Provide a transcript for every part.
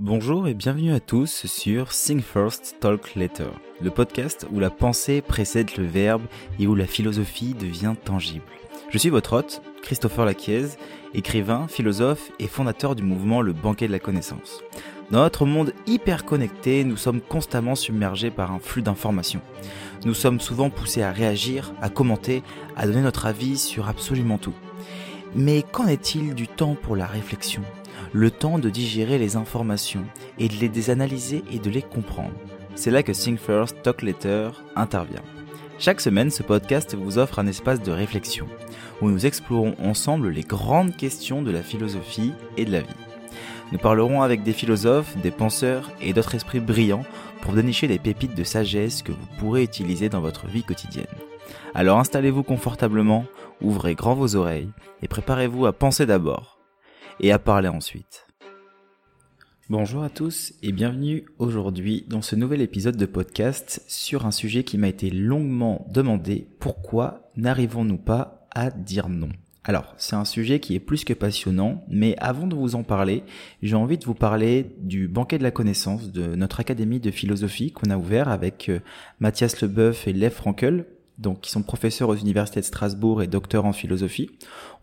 Bonjour et bienvenue à tous sur Think First, Talk Later, le podcast où la pensée précède le verbe et où la philosophie devient tangible. Je suis votre hôte, Christopher Laquiez, écrivain, philosophe et fondateur du mouvement Le Banquet de la Connaissance. Dans notre monde hyper connecté, nous sommes constamment submergés par un flux d'informations. Nous sommes souvent poussés à réagir, à commenter, à donner notre avis sur absolument tout. Mais qu'en est-il du temps pour la réflexion? Le temps de digérer les informations et de les analyser et de les comprendre. C'est là que Think First, Talk Later intervient. Chaque semaine, ce podcast vous offre un espace de réflexion où nous explorons ensemble les grandes questions de la philosophie et de la vie. Nous parlerons avec des philosophes, des penseurs et d'autres esprits brillants pour dénicher des pépites de sagesse que vous pourrez utiliser dans votre vie quotidienne. Alors installez-vous confortablement, ouvrez grand vos oreilles et préparez-vous à penser d'abord et à parler ensuite. Bonjour à tous et bienvenue aujourd'hui dans ce nouvel épisode de podcast sur un sujet qui m'a été longuement demandé. Pourquoi n'arrivons-nous pas à dire non? Alors, c'est un sujet qui est plus que passionnant, mais avant de vous en parler, j'ai envie de vous parler du banquet de la connaissance de notre académie de philosophie qu'on a ouvert avec euh, Mathias Leboeuf et Lev Frankel, donc qui sont professeurs aux universités de Strasbourg et docteurs en philosophie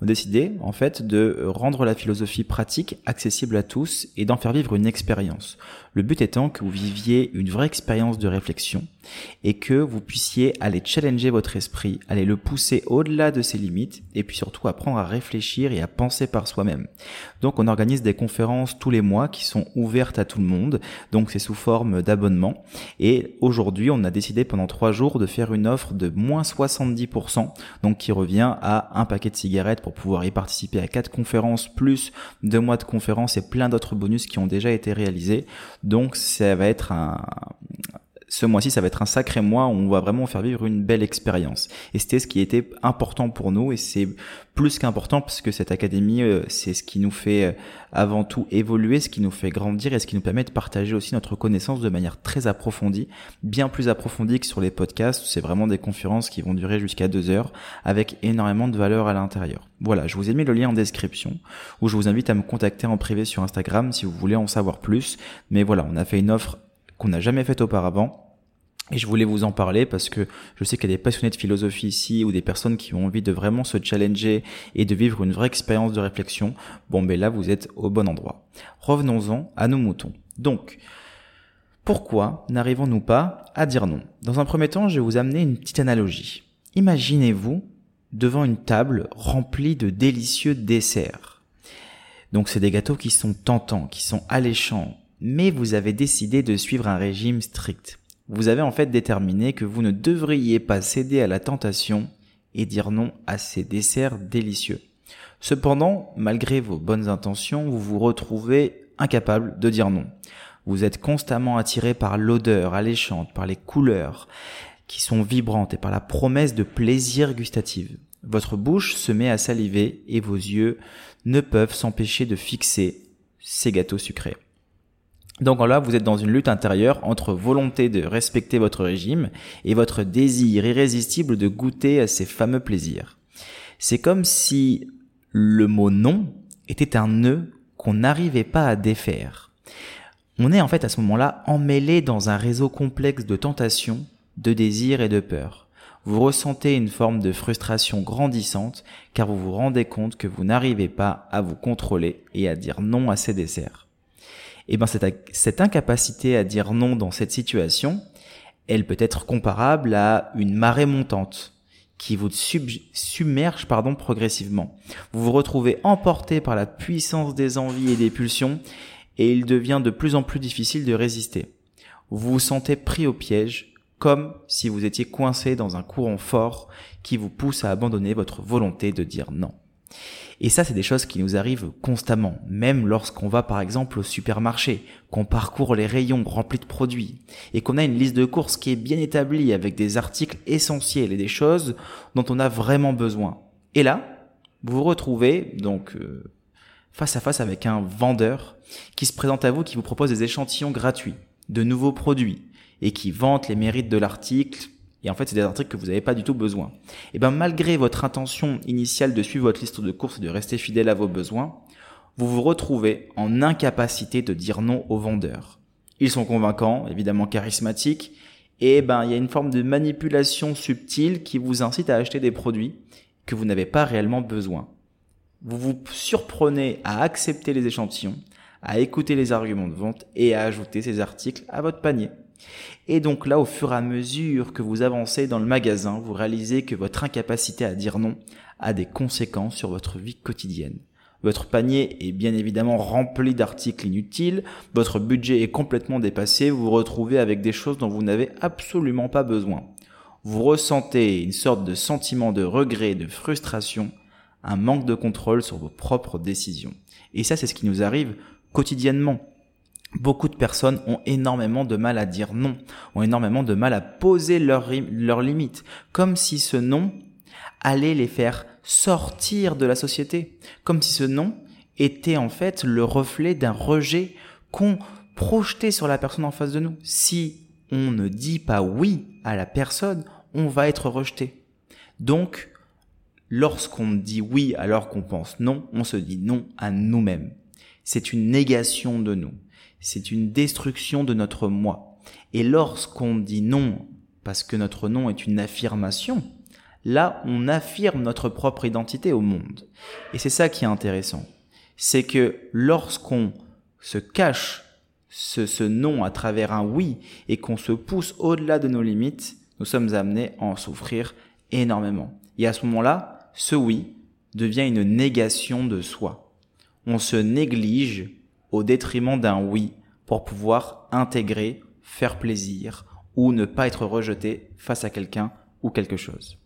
ont décidé en fait de rendre la philosophie pratique accessible à tous et d'en faire vivre une expérience. Le but étant que vous viviez une vraie expérience de réflexion et que vous puissiez aller challenger votre esprit, aller le pousser au-delà de ses limites et puis surtout apprendre à réfléchir et à penser par soi-même. Donc on organise des conférences tous les mois qui sont ouvertes à tout le monde, donc c'est sous forme d'abonnement et aujourd'hui on a décidé pendant trois jours de faire une offre de moins 70%, donc qui revient à un paquet de cigarettes pour pouvoir y participer à quatre conférences, plus deux mois de conférences et plein d'autres bonus qui ont déjà été réalisés. Donc ça va être un, ce mois-ci, ça va être un sacré mois où on va vraiment faire vivre une belle expérience. Et c'était ce qui était important pour nous et c'est plus qu'important parce que cette académie, euh, c'est ce qui nous fait euh, avant tout évoluer, ce qui nous fait grandir et ce qui nous permet de partager aussi notre connaissance de manière très approfondie, bien plus approfondie que sur les podcasts. C'est vraiment des conférences qui vont durer jusqu'à deux heures avec énormément de valeur à l'intérieur. Voilà, je vous ai mis le lien en description où je vous invite à me contacter en privé sur Instagram si vous voulez en savoir plus. Mais voilà, on a fait une offre qu'on n'a jamais faite auparavant et je voulais vous en parler parce que je sais qu'il y a des passionnés de philosophie ici ou des personnes qui ont envie de vraiment se challenger et de vivre une vraie expérience de réflexion. Bon, ben là, vous êtes au bon endroit. Revenons-en à nos moutons. Donc, pourquoi n'arrivons-nous pas à dire non? Dans un premier temps, je vais vous amener une petite analogie. Imaginez-vous devant une table remplie de délicieux desserts. Donc, c'est des gâteaux qui sont tentants, qui sont alléchants, mais vous avez décidé de suivre un régime strict vous avez en fait déterminé que vous ne devriez pas céder à la tentation et dire non à ces desserts délicieux. Cependant, malgré vos bonnes intentions, vous vous retrouvez incapable de dire non. Vous êtes constamment attiré par l'odeur alléchante, par les couleurs qui sont vibrantes et par la promesse de plaisir gustatif. Votre bouche se met à saliver et vos yeux ne peuvent s'empêcher de fixer ces gâteaux sucrés. Donc là, vous êtes dans une lutte intérieure entre volonté de respecter votre régime et votre désir irrésistible de goûter à ces fameux plaisirs. C'est comme si le mot non était un nœud qu'on n'arrivait pas à défaire. On est en fait à ce moment-là emmêlé dans un réseau complexe de tentations, de désirs et de peurs. Vous ressentez une forme de frustration grandissante car vous vous rendez compte que vous n'arrivez pas à vous contrôler et à dire non à ces desserts eh ben cette, incapacité à dire non dans cette situation, elle peut être comparable à une marée montante qui vous submerge progressivement. Vous vous retrouvez emporté par la puissance des envies et des pulsions et il devient de plus en plus difficile de résister. Vous vous sentez pris au piège comme si vous étiez coincé dans un courant fort qui vous pousse à abandonner votre volonté de dire non. Et ça, c'est des choses qui nous arrivent constamment, même lorsqu'on va par exemple au supermarché, qu'on parcourt les rayons remplis de produits, et qu'on a une liste de courses qui est bien établie avec des articles essentiels et des choses dont on a vraiment besoin. Et là, vous vous retrouvez donc euh, face à face avec un vendeur qui se présente à vous, qui vous propose des échantillons gratuits de nouveaux produits et qui vante les mérites de l'article et en fait, c'est des articles que vous n'avez pas du tout besoin. Et ben, malgré votre intention initiale de suivre votre liste de courses et de rester fidèle à vos besoins, vous vous retrouvez en incapacité de dire non aux vendeurs. Ils sont convaincants, évidemment charismatiques, et ben il y a une forme de manipulation subtile qui vous incite à acheter des produits que vous n'avez pas réellement besoin. Vous vous surprenez à accepter les échantillons, à écouter les arguments de vente et à ajouter ces articles à votre panier. Et donc là, au fur et à mesure que vous avancez dans le magasin, vous réalisez que votre incapacité à dire non a des conséquences sur votre vie quotidienne. Votre panier est bien évidemment rempli d'articles inutiles, votre budget est complètement dépassé, vous vous retrouvez avec des choses dont vous n'avez absolument pas besoin. Vous ressentez une sorte de sentiment de regret, de frustration, un manque de contrôle sur vos propres décisions. Et ça, c'est ce qui nous arrive quotidiennement. Beaucoup de personnes ont énormément de mal à dire non, ont énormément de mal à poser leurs limites, comme si ce non allait les faire sortir de la société, comme si ce non était en fait le reflet d'un rejet qu'on projetait sur la personne en face de nous. Si on ne dit pas oui à la personne, on va être rejeté. Donc, lorsqu'on dit oui alors qu'on pense non, on se dit non à nous-mêmes. C'est une négation de nous. C'est une destruction de notre moi. Et lorsqu'on dit non parce que notre non est une affirmation, là, on affirme notre propre identité au monde. Et c'est ça qui est intéressant. C'est que lorsqu'on se cache ce, ce non à travers un oui et qu'on se pousse au-delà de nos limites, nous sommes amenés à en souffrir énormément. Et à ce moment-là, ce oui devient une négation de soi. On se néglige au détriment d'un oui pour pouvoir intégrer, faire plaisir ou ne pas être rejeté face à quelqu'un ou quelque chose.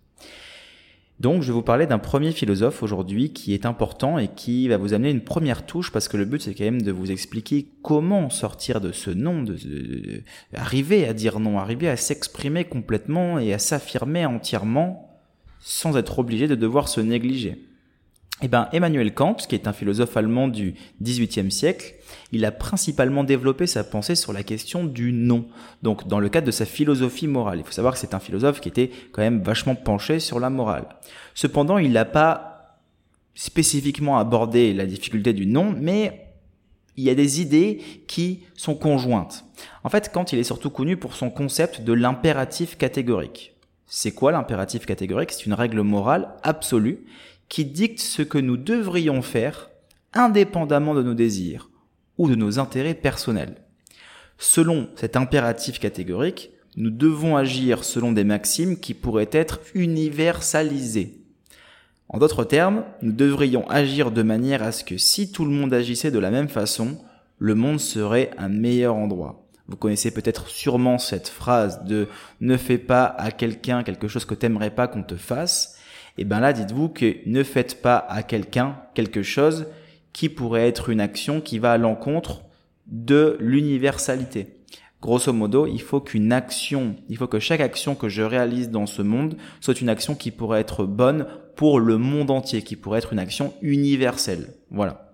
Donc, je vais vous parler d'un premier philosophe aujourd'hui qui est important et qui va vous amener une première touche parce que le but c'est quand même de vous expliquer comment sortir de ce non, de, arriver à dire non, arriver à s'exprimer complètement et à s'affirmer entièrement sans être obligé de devoir se négliger. Eh ben, Emmanuel Kant, qui est un philosophe allemand du XVIIIe siècle, il a principalement développé sa pensée sur la question du non. Donc, dans le cadre de sa philosophie morale. Il faut savoir que c'est un philosophe qui était quand même vachement penché sur la morale. Cependant, il n'a pas spécifiquement abordé la difficulté du non, mais il y a des idées qui sont conjointes. En fait, Kant, il est surtout connu pour son concept de l'impératif catégorique. C'est quoi l'impératif catégorique? C'est une règle morale absolue qui dicte ce que nous devrions faire indépendamment de nos désirs ou de nos intérêts personnels. Selon cet impératif catégorique, nous devons agir selon des maximes qui pourraient être universalisées. En d'autres termes, nous devrions agir de manière à ce que si tout le monde agissait de la même façon, le monde serait un meilleur endroit. Vous connaissez peut-être sûrement cette phrase de ne fais pas à quelqu'un quelque chose que t'aimerais pas qu'on te fasse et eh bien là, dites-vous que ne faites pas à quelqu'un quelque chose qui pourrait être une action qui va à l'encontre de l'universalité. Grosso modo, il faut qu'une action, il faut que chaque action que je réalise dans ce monde soit une action qui pourrait être bonne pour le monde entier, qui pourrait être une action universelle. Voilà.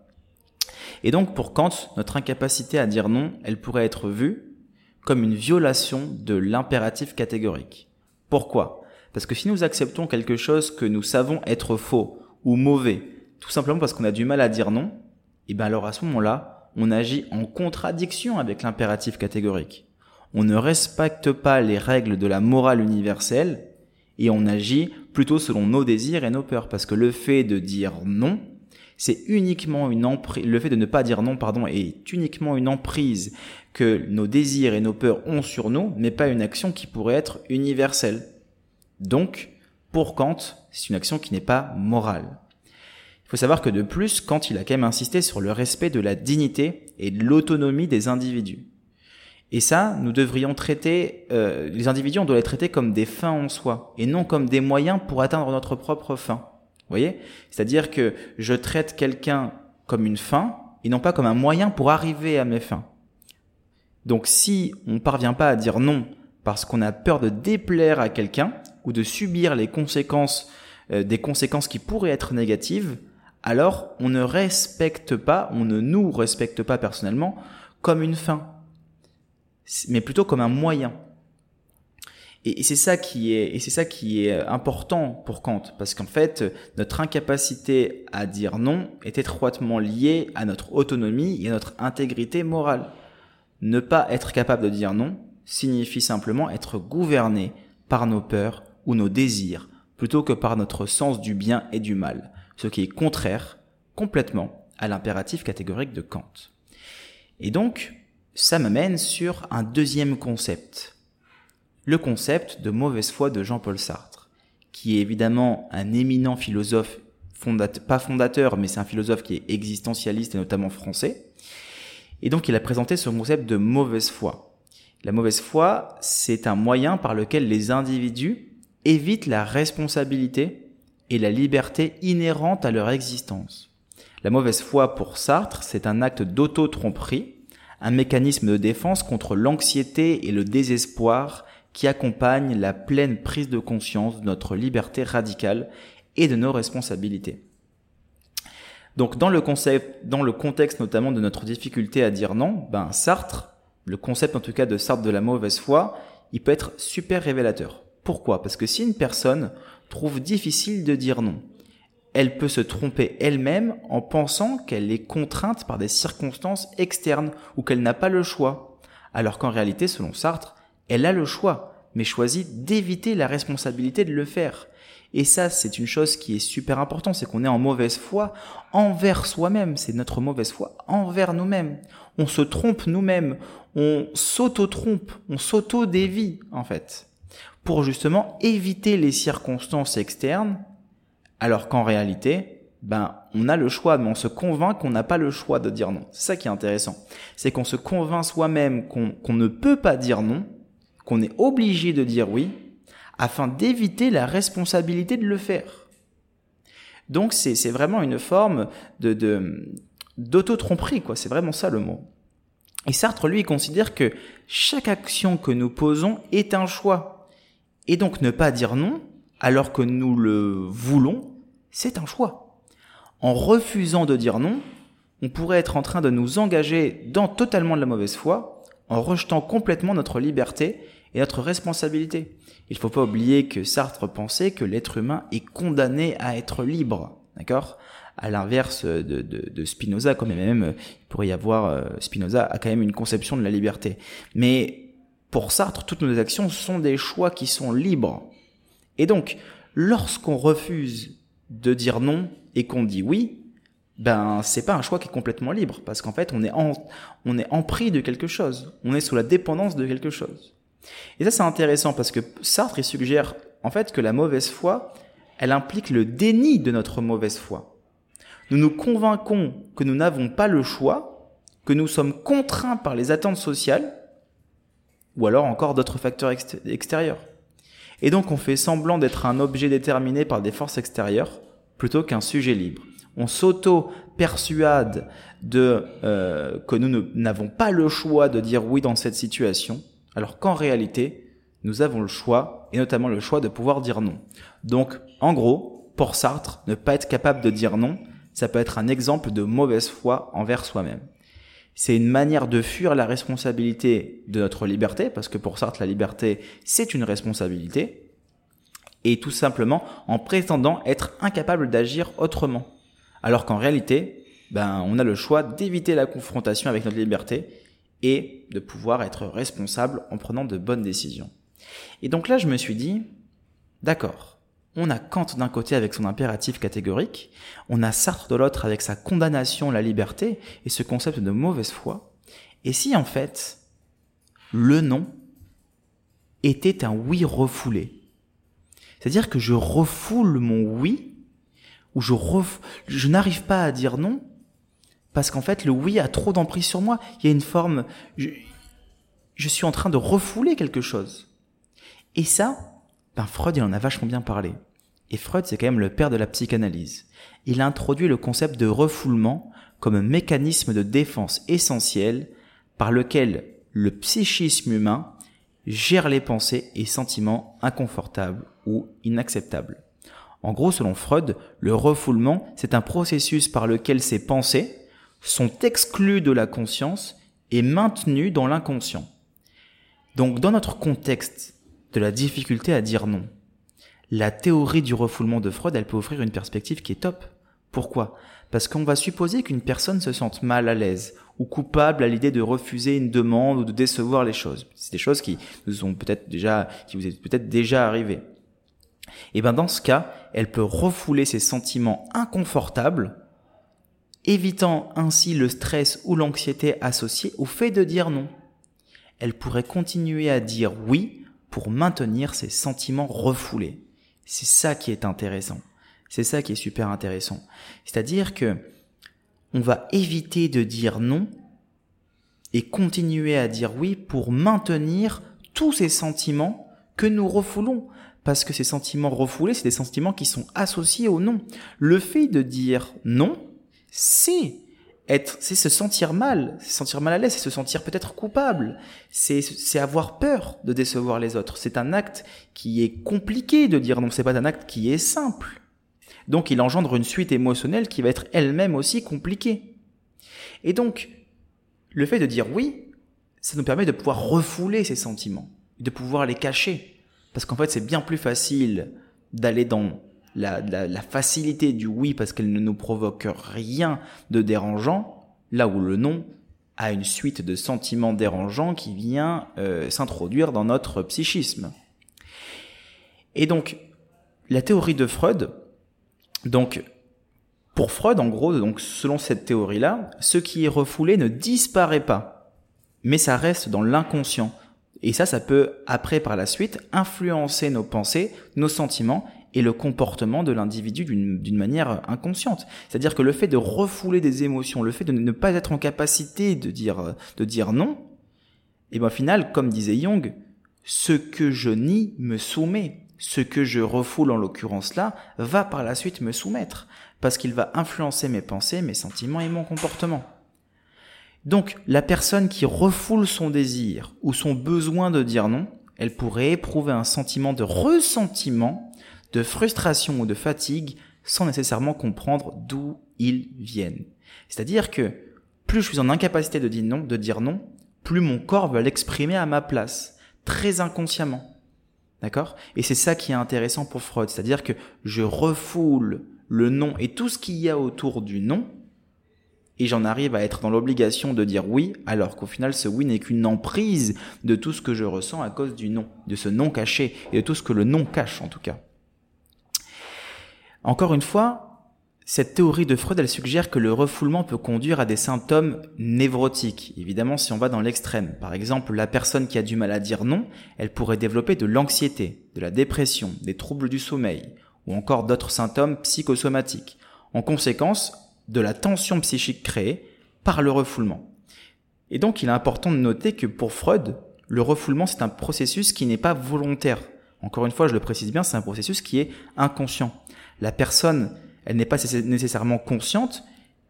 Et donc pour Kant, notre incapacité à dire non, elle pourrait être vue comme une violation de l'impératif catégorique. Pourquoi? Parce que si nous acceptons quelque chose que nous savons être faux ou mauvais, tout simplement parce qu'on a du mal à dire non, et eh bien alors à ce moment-là, on agit en contradiction avec l'impératif catégorique. On ne respecte pas les règles de la morale universelle et on agit plutôt selon nos désirs et nos peurs parce que le fait de dire non, c'est uniquement une emprise, le fait de ne pas dire non, pardon, est uniquement une emprise que nos désirs et nos peurs ont sur nous, mais pas une action qui pourrait être universelle. Donc, pour Kant, c'est une action qui n'est pas morale. Il faut savoir que de plus, Kant il a quand même insisté sur le respect de la dignité et de l'autonomie des individus. Et ça, nous devrions traiter, euh, les individus, on doit les traiter comme des fins en soi, et non comme des moyens pour atteindre notre propre fin. Vous voyez? C'est-à-dire que je traite quelqu'un comme une fin, et non pas comme un moyen pour arriver à mes fins. Donc si on ne parvient pas à dire non parce qu'on a peur de déplaire à quelqu'un, ou de subir les conséquences, euh, des conséquences qui pourraient être négatives, alors on ne respecte pas, on ne nous respecte pas personnellement comme une fin, mais plutôt comme un moyen. Et c'est ça qui est, et c'est ça qui est important pour Kant, parce qu'en fait, notre incapacité à dire non est étroitement liée à notre autonomie et à notre intégrité morale. Ne pas être capable de dire non signifie simplement être gouverné par nos peurs ou nos désirs, plutôt que par notre sens du bien et du mal, ce qui est contraire complètement à l'impératif catégorique de Kant. Et donc, ça m'amène sur un deuxième concept, le concept de mauvaise foi de Jean-Paul Sartre, qui est évidemment un éminent philosophe, pas fondateur, mais c'est un philosophe qui est existentialiste et notamment français. Et donc il a présenté ce concept de mauvaise foi. La mauvaise foi, c'est un moyen par lequel les individus évitent la responsabilité et la liberté inhérente à leur existence. La mauvaise foi pour Sartre, c'est un acte d'auto-tromperie, un mécanisme de défense contre l'anxiété et le désespoir qui accompagne la pleine prise de conscience de notre liberté radicale et de nos responsabilités. Donc dans le concept, dans le contexte notamment de notre difficulté à dire non, ben Sartre, le concept en tout cas de Sartre de la mauvaise foi, il peut être super révélateur. Pourquoi? Parce que si une personne trouve difficile de dire non, elle peut se tromper elle-même en pensant qu'elle est contrainte par des circonstances externes ou qu'elle n'a pas le choix. Alors qu'en réalité, selon Sartre, elle a le choix, mais choisit d'éviter la responsabilité de le faire. Et ça, c'est une chose qui est super importante, c'est qu'on est en mauvaise foi envers soi-même, c'est notre mauvaise foi envers nous-mêmes. On se trompe nous-mêmes, on s'auto-trompe, on s'auto-dévie, en fait, pour justement éviter les circonstances externes, alors qu'en réalité, ben, on a le choix, mais on se convainc qu'on n'a pas le choix de dire non. C'est ça qui est intéressant. C'est qu'on se convainc soi-même qu'on ne peut pas dire non, qu'on est obligé de dire oui afin d'éviter la responsabilité de le faire. Donc c'est vraiment une forme de d'auto-tromperie, quoi. C'est vraiment ça le mot. Et Sartre, lui, considère que chaque action que nous posons est un choix. Et donc ne pas dire non, alors que nous le voulons, c'est un choix. En refusant de dire non, on pourrait être en train de nous engager dans totalement de la mauvaise foi, en rejetant complètement notre liberté et notre responsabilité. Il ne faut pas oublier que Sartre pensait que l'être humain est condamné à être libre, d'accord? À l'inverse de, Spinoza, quand même, il pourrait y avoir, euh, Spinoza a quand même une conception de la liberté. Mais pour Sartre, toutes nos actions sont des choix qui sont libres. Et donc, lorsqu'on refuse de dire non et qu'on dit oui, ben c'est pas un choix qui est complètement libre parce qu'en fait on est on est empris de quelque chose, on est sous la dépendance de quelque chose. Et ça, c'est intéressant parce que Sartre, il suggère en fait que la mauvaise foi, elle implique le déni de notre mauvaise foi. Nous nous convainquons que nous n'avons pas le choix, que nous sommes contraints par les attentes sociales, ou alors encore d'autres facteurs extérieurs. Et donc on fait semblant d'être un objet déterminé par des forces extérieures plutôt qu'un sujet libre. On s'auto-persuade de euh, que nous n'avons pas le choix de dire oui dans cette situation, alors qu'en réalité, nous avons le choix, et notamment le choix de pouvoir dire non. Donc, en gros, pour Sartre, ne pas être capable de dire non, ça peut être un exemple de mauvaise foi envers soi-même. C'est une manière de fuir la responsabilité de notre liberté, parce que pour Sartre, la liberté, c'est une responsabilité, et tout simplement en prétendant être incapable d'agir autrement. Alors qu'en réalité, ben, on a le choix d'éviter la confrontation avec notre liberté et de pouvoir être responsable en prenant de bonnes décisions. Et donc là, je me suis dit, d'accord, on a Kant d'un côté avec son impératif catégorique, on a Sartre de l'autre avec sa condamnation à la liberté et ce concept de mauvaise foi. Et si en fait, le non était un oui refoulé, c'est-à-dire que je refoule mon oui, ou je, je n'arrive pas à dire non, parce qu'en fait, le oui a trop d'emprise sur moi. Il y a une forme, je, suis en train de refouler quelque chose. Et ça, ben Freud, il en a vachement bien parlé. Et Freud, c'est quand même le père de la psychanalyse. Il introduit le concept de refoulement comme un mécanisme de défense essentiel par lequel le psychisme humain gère les pensées et sentiments inconfortables ou inacceptables. En gros, selon Freud, le refoulement, c'est un processus par lequel ces pensées, sont exclus de la conscience et maintenus dans l'inconscient. Donc dans notre contexte de la difficulté à dire non. La théorie du refoulement de Freud, elle peut offrir une perspective qui est top. Pourquoi? Parce qu'on va supposer qu'une personne se sente mal à l'aise ou coupable à l'idée de refuser une demande ou de décevoir les choses. C'est des choses qui nous ont peut-être déjà, qui vous est peut-être déjà arrivé. Et ben dans ce cas, elle peut refouler ses sentiments inconfortables, évitant ainsi le stress ou l'anxiété associés au fait de dire non. Elle pourrait continuer à dire oui pour maintenir ses sentiments refoulés. C'est ça qui est intéressant. C'est ça qui est super intéressant. C'est-à-dire que on va éviter de dire non et continuer à dire oui pour maintenir tous ces sentiments que nous refoulons. Parce que ces sentiments refoulés, c'est des sentiments qui sont associés au non. Le fait de dire non, c'est être, c'est se sentir mal, se sentir mal à l'aise, c'est se sentir peut-être coupable, c'est, c'est avoir peur de décevoir les autres. C'est un acte qui est compliqué de dire non, c'est pas un acte qui est simple. Donc il engendre une suite émotionnelle qui va être elle-même aussi compliquée. Et donc, le fait de dire oui, ça nous permet de pouvoir refouler ces sentiments, de pouvoir les cacher. Parce qu'en fait, c'est bien plus facile d'aller dans la, facilité du oui parce qu'elle ne nous provoque rien de dérangeant, là où le non a une suite de sentiments dérangeants qui vient euh, s'introduire dans notre psychisme. Et donc, la théorie de Freud, donc, pour Freud, en gros, donc selon cette théorie-là, ce qui est refoulé ne disparaît pas, mais ça reste dans l'inconscient. Et ça, ça peut, après, par la suite, influencer nos pensées, nos sentiments et le comportement de l'individu d'une manière inconsciente. C'est-à-dire que le fait de refouler des émotions, le fait de ne pas être en capacité de dire, de dire non, et ben au final, comme disait Jung, ce que je nie me soumet ce que je refoule en l'occurrence là va par la suite me soumettre, parce qu'il va influencer mes pensées, mes sentiments et mon comportement. Donc la personne qui refoule son désir ou son besoin de dire non, elle pourrait éprouver un sentiment de ressentiment, de frustration ou de fatigue sans nécessairement comprendre d'où ils viennent. C'est-à-dire que plus je suis en incapacité de dire non, de dire non, plus mon corps va l'exprimer à ma place, très inconsciemment. D'accord? Et c'est ça qui est intéressant pour Freud, c'est-à-dire que je refoule le nom et tout ce qu'il y a autour du nom, et j'en arrive à être dans l'obligation de dire oui, alors qu'au final ce oui n'est qu'une emprise de tout ce que je ressens à cause du nom, de ce nom caché, et de tout ce que le nom cache en tout cas. Encore une fois, cette théorie de Freud, elle suggère que le refoulement peut conduire à des symptômes névrotiques. Évidemment, si on va dans l'extrême. Par exemple, la personne qui a du mal à dire non, elle pourrait développer de l'anxiété, de la dépression, des troubles du sommeil, ou encore d'autres symptômes psychosomatiques. En conséquence, de la tension psychique créée par le refoulement. Et donc, il est important de noter que pour Freud, le refoulement, c'est un processus qui n'est pas volontaire. Encore une fois, je le précise bien, c'est un processus qui est inconscient. La personne elle n'est pas nécessairement consciente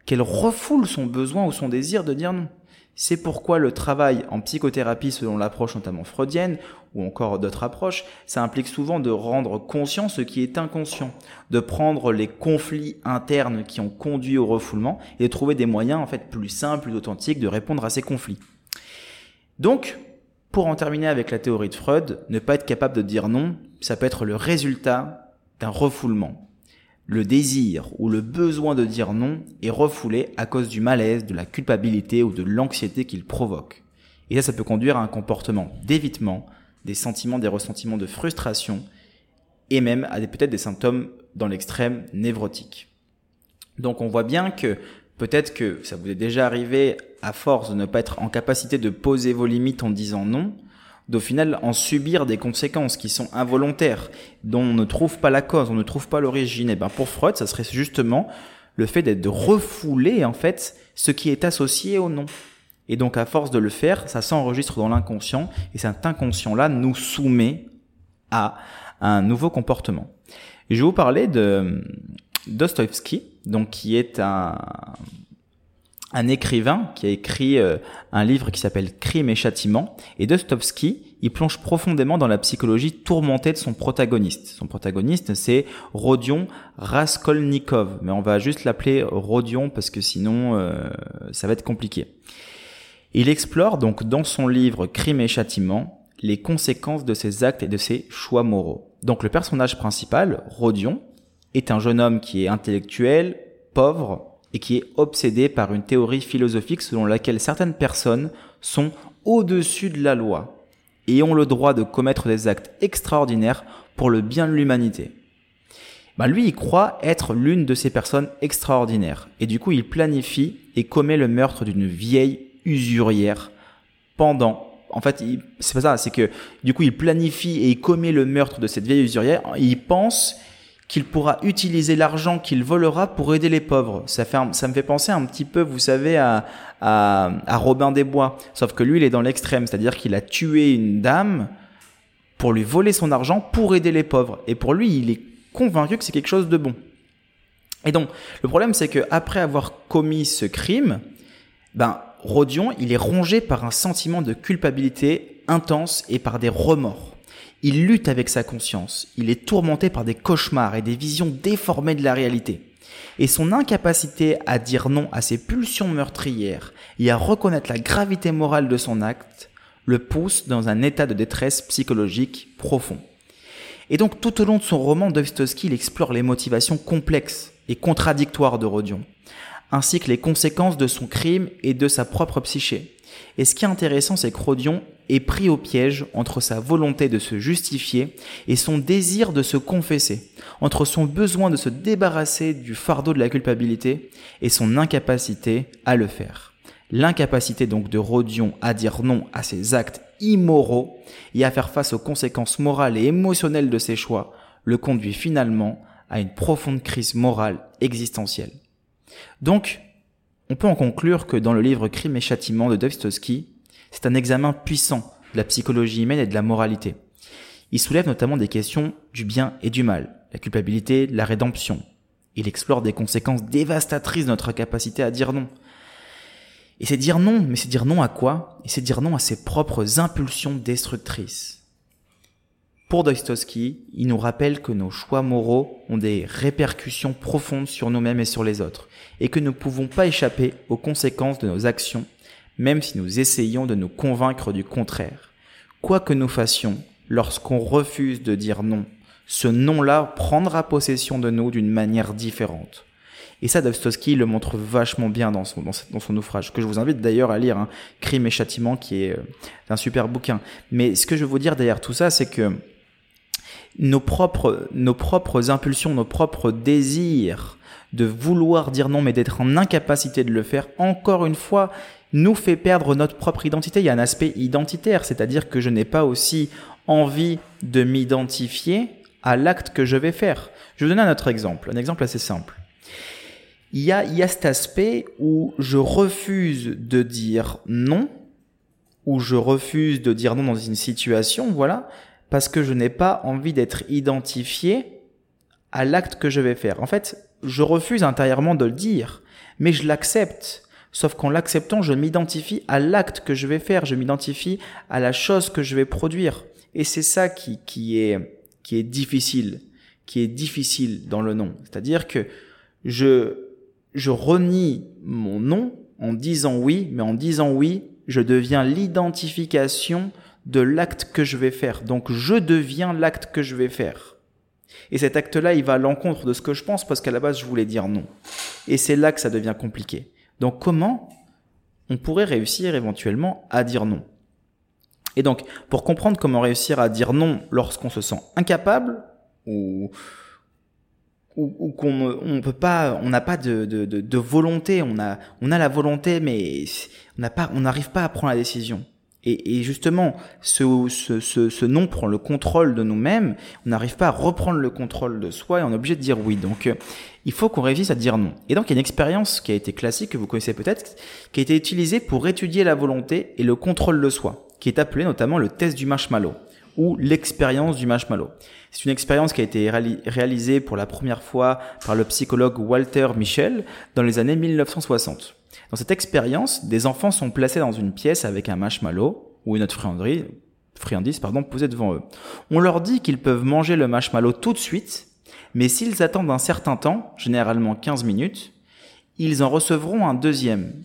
qu'elle refoule son besoin ou son désir de dire non. C'est pourquoi le travail en psychothérapie, selon l'approche notamment freudienne ou encore d'autres approches, ça implique souvent de rendre conscient ce qui est inconscient, de prendre les conflits internes qui ont conduit au refoulement et de trouver des moyens en fait plus simples, plus authentiques de répondre à ces conflits. Donc, pour en terminer avec la théorie de Freud, ne pas être capable de dire non, ça peut être le résultat d'un refoulement le désir ou le besoin de dire non est refoulé à cause du malaise, de la culpabilité ou de l'anxiété qu'il provoque. Et ça, ça peut conduire à un comportement d'évitement, des sentiments, des ressentiments de frustration, et même à peut-être des symptômes dans l'extrême névrotique. Donc on voit bien que peut-être que ça vous est déjà arrivé à force de ne pas être en capacité de poser vos limites en disant non, d'au final en subir des conséquences qui sont involontaires, dont on ne trouve pas la cause, on ne trouve pas l'origine. Et eh ben pour Freud, ça serait justement le fait d'être de refouler en fait ce qui est associé au nom. Et donc à force de le faire, ça s'enregistre dans l'inconscient et cet inconscient-là nous soumet à un nouveau comportement. Et je vais vous parler de Dostoevsky, donc qui est un un écrivain qui a écrit euh, un livre qui s'appelle Crime et châtiment. Et Dostoevsky, il plonge profondément dans la psychologie tourmentée de son protagoniste. Son protagoniste, c'est Rodion Raskolnikov. Mais on va juste l'appeler Rodion parce que sinon, euh, ça va être compliqué. Il explore donc dans son livre Crime et châtiment les conséquences de ses actes et de ses choix moraux. Donc le personnage principal, Rodion, est un jeune homme qui est intellectuel, pauvre et qui est obsédé par une théorie philosophique selon laquelle certaines personnes sont au-dessus de la loi et ont le droit de commettre des actes extraordinaires pour le bien de l'humanité. Bah lui, il croit être l'une de ces personnes extraordinaires. Et du coup, il planifie et commet le meurtre d'une vieille usurière pendant. En fait, c'est pas ça, c'est que du coup, il planifie et il commet le meurtre de cette vieille usurière. Il pense qu'il pourra utiliser l'argent qu'il volera pour aider les pauvres. Ça, ça me fait penser un petit peu, vous savez, à, à, à Robin des Bois. Sauf que lui, il est dans l'extrême, c'est-à-dire qu'il a tué une dame pour lui voler son argent pour aider les pauvres. Et pour lui, il est convaincu que c'est quelque chose de bon. Et donc, le problème, c'est que après avoir commis ce crime, ben, Rodion, il est rongé par un sentiment de culpabilité intense et par des remords. Il lutte avec sa conscience, il est tourmenté par des cauchemars et des visions déformées de la réalité. Et son incapacité à dire non à ses pulsions meurtrières et à reconnaître la gravité morale de son acte le pousse dans un état de détresse psychologique profond. Et donc tout au long de son roman, Dostoevsky explore les motivations complexes et contradictoires de Rodion, ainsi que les conséquences de son crime et de sa propre psyché. Et ce qui est intéressant, c'est que Rodion est pris au piège entre sa volonté de se justifier et son désir de se confesser, entre son besoin de se débarrasser du fardeau de la culpabilité et son incapacité à le faire. L'incapacité donc de Rodion à dire non à ses actes immoraux et à faire face aux conséquences morales et émotionnelles de ses choix le conduit finalement à une profonde crise morale existentielle. Donc, on peut en conclure que dans le livre Crime et châtiment de Dostoevsky, c'est un examen puissant de la psychologie humaine et de la moralité. Il soulève notamment des questions du bien et du mal, la culpabilité, la rédemption. Il explore des conséquences dévastatrices de notre capacité à dire non, et c'est dire non, mais c'est dire non à quoi? Et c'est dire non à ses propres impulsions destructrices. Pour Dostoevsky, il nous rappelle que nos choix moraux ont des répercussions profondes sur nous-mêmes et sur les autres, et que nous ne pouvons pas échapper aux conséquences de nos actions, même si nous essayons de nous convaincre du contraire. Quoi que nous fassions, lorsqu'on refuse de dire non, ce non-là prendra possession de nous d'une manière différente. Et ça, Dostoevsky le montre vachement bien dans son, naufrage, que je vous invite d'ailleurs à lire, hein, Crime et Châtiment, qui est euh, un super bouquin. Mais ce que je veux vous dire derrière tout ça, c'est que nos propres, nos propres impulsions, nos propres désirs de vouloir dire non, mais d'être en incapacité de le faire, encore une fois, nous fait perdre notre propre identité. Il y a un aspect identitaire, c'est-à-dire que je n'ai pas aussi envie de m'identifier à l'acte que je vais faire. Je vais donner un autre exemple, un exemple assez simple il y a, il y a cet aspect où je refuse de dire non, où je refuse de dire non dans une situation, voilà, parce que je n'ai pas envie d'être identifié à l'acte que je vais faire. En fait, je refuse intérieurement de le dire, mais je l'accepte. Sauf qu'en l'acceptant, je m'identifie à l'acte que je vais faire, je m'identifie à la chose que je vais produire. Et c'est ça qui, qui est, qui est difficile, qui est difficile dans le non. C'est-à-dire que je, je renie mon nom en disant oui, mais en disant oui, je deviens l'identification de l'acte que je vais faire. Donc je deviens l'acte que je vais faire. Et cet acte-là, il va à l'encontre de ce que je pense parce qu'à la base, je voulais dire non. Et c'est là que ça devient compliqué. Donc comment on pourrait réussir éventuellement à dire non? Et donc, pour comprendre comment réussir à dire non lorsqu'on se sent incapable ou ou, qu'on on peut pas on n'a pas de, de, de, volonté on a on a la volonté mais on n'a pas on n'arrive pas à prendre la décision et, et justement ce, ce, ce, ce non prend le contrôle de nous-mêmes on n'arrive pas à reprendre le contrôle de soi et on est obligé de dire oui donc euh, il faut qu'on réussisse à dire non et donc il y a une expérience qui a été classique que vous connaissez peut-être qui a été utilisée pour étudier la volonté et le contrôle de soi qui est appelé notamment le test du marshmallow ou l'expérience du marshmallow. C'est une expérience qui a été réalisée pour la première fois par le psychologue Walter Michel dans les années 1960. Dans cette expérience, des enfants sont placés dans une pièce avec un marshmallow ou une autre friandise, pardon, posée devant eux. On leur dit qu'ils peuvent manger le marshmallow tout de suite, mais s'ils attendent un certain temps, généralement 15 minutes, ils en recevront un deuxième.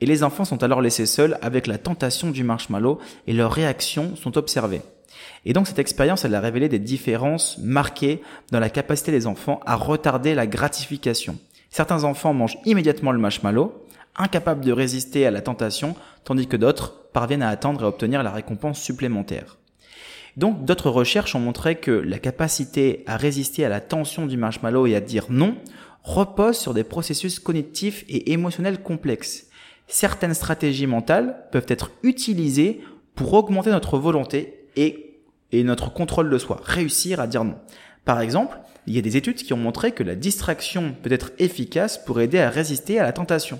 Et les enfants sont alors laissés seuls avec la tentation du marshmallow et leurs réactions sont observées. Et donc cette expérience, elle a révélé des différences marquées dans la capacité des enfants à retarder la gratification. Certains enfants mangent immédiatement le marshmallow, incapables de résister à la tentation, tandis que d'autres parviennent à attendre et obtenir la récompense supplémentaire. Donc d'autres recherches ont montré que la capacité à résister à la tension du marshmallow et à dire non repose sur des processus cognitifs et émotionnels complexes. Certaines stratégies mentales peuvent être utilisées pour augmenter notre volonté et, et notre contrôle de soi, réussir à dire non. Par exemple, il y a des études qui ont montré que la distraction peut être efficace pour aider à résister à la tentation.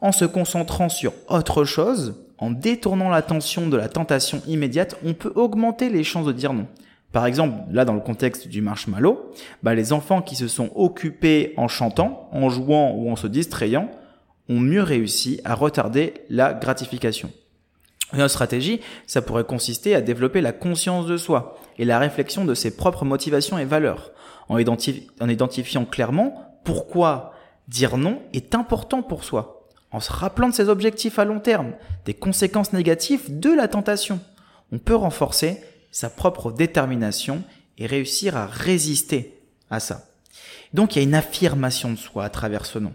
En se concentrant sur autre chose, en détournant l'attention de la tentation immédiate, on peut augmenter les chances de dire non. Par exemple, là dans le contexte du marshmallow, bah, les enfants qui se sont occupés en chantant, en jouant ou en se distrayant ont mieux réussi à retarder la gratification. Une autre stratégie, ça pourrait consister à développer la conscience de soi et la réflexion de ses propres motivations et valeurs, en, en identifiant clairement pourquoi dire non est important pour soi, en se rappelant de ses objectifs à long terme, des conséquences négatives de la tentation. On peut renforcer sa propre détermination et réussir à résister à ça. Donc il y a une affirmation de soi à travers ce nom.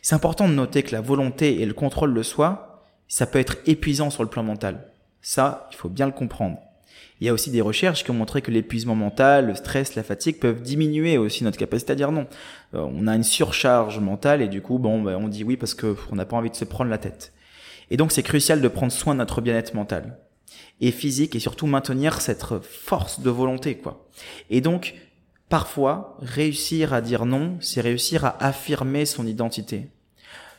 C'est important de noter que la volonté et le contrôle de soi, ça peut être épuisant sur le plan mental. Ça, il faut bien le comprendre. Il y a aussi des recherches qui ont montré que l'épuisement mental, le stress, la fatigue peuvent diminuer aussi notre capacité à dire non. Euh, on a une surcharge mentale et du coup, bon, ben, on dit oui parce qu'on n'a pas envie de se prendre la tête. Et donc, c'est crucial de prendre soin de notre bien-être mental et physique et surtout maintenir cette force de volonté, quoi. Et donc, parfois, réussir à dire non, c'est réussir à affirmer son identité.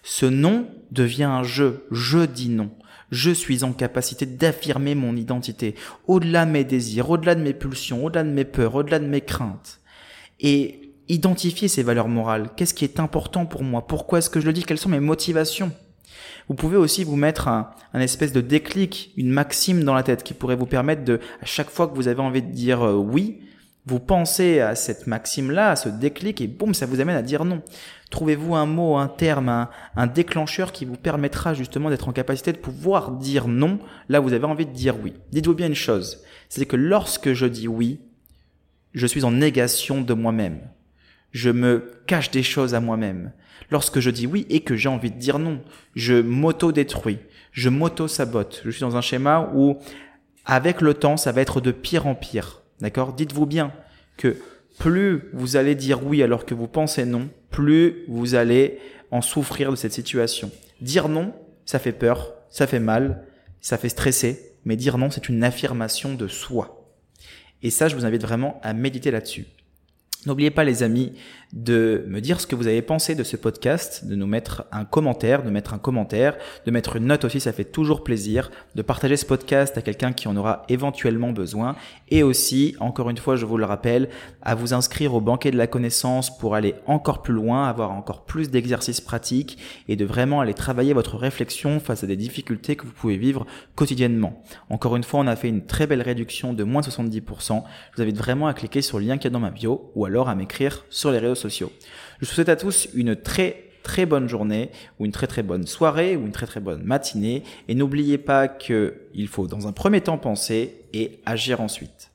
Ce non devient un jeu. Je dis non je suis en capacité d'affirmer mon identité, au-delà de mes désirs, au-delà de mes pulsions, au-delà de mes peurs, au-delà de mes craintes. Et identifier ces valeurs morales. Qu'est-ce qui est important pour moi? Pourquoi est-ce que je le dis? Quelles sont mes motivations? Vous pouvez aussi vous mettre un, un, espèce de déclic, une maxime dans la tête qui pourrait vous permettre de, à chaque fois que vous avez envie de dire euh, oui, vous pensez à cette maxime-là, à ce déclic, et boum, ça vous amène à dire non. Trouvez-vous un mot, un terme, un, déclencheur qui vous permettra justement d'être en capacité de pouvoir dire non là vous avez envie de dire oui. Dites-vous bien une chose, c'est que lorsque je dis oui, je suis en négation de moi-même. Je me cache des choses à moi-même. Lorsque je dis oui et que j'ai envie de dire non, je m'auto-détruis, je m'auto-sabote. Je suis dans un schéma où, avec le temps, ça va être de pire en pire. D'accord? Dites-vous bien que plus vous allez dire oui alors que vous pensez non, plus vous allez en souffrir de cette situation. Dire non, ça fait peur, ça fait mal, ça fait stresser, mais dire non, c'est une affirmation de soi. Et ça, je vous invite vraiment à méditer là-dessus. N'oubliez pas les amis de me dire ce que vous avez pensé de ce podcast, de nous mettre un commentaire, de mettre un commentaire, de mettre une note aussi, ça fait toujours plaisir, de partager ce podcast à quelqu'un qui en aura éventuellement besoin et aussi, encore une fois, je vous le rappelle, à vous inscrire au banquet de la connaissance pour aller encore plus loin, avoir encore plus d'exercices pratiques et de vraiment aller travailler votre réflexion face à des difficultés que vous pouvez vivre quotidiennement. Encore une fois, on a fait une très belle réduction de moins de 70%. Je vous invite vraiment à cliquer sur le lien qui est dans ma bio ou alors à m'écrire sur les réseaux Je vous souhaite à tous une très très bonne journée ou une très très bonne soirée ou une très très bonne matinée et n'oubliez pas que il faut dans un premier temps penser et agir ensuite.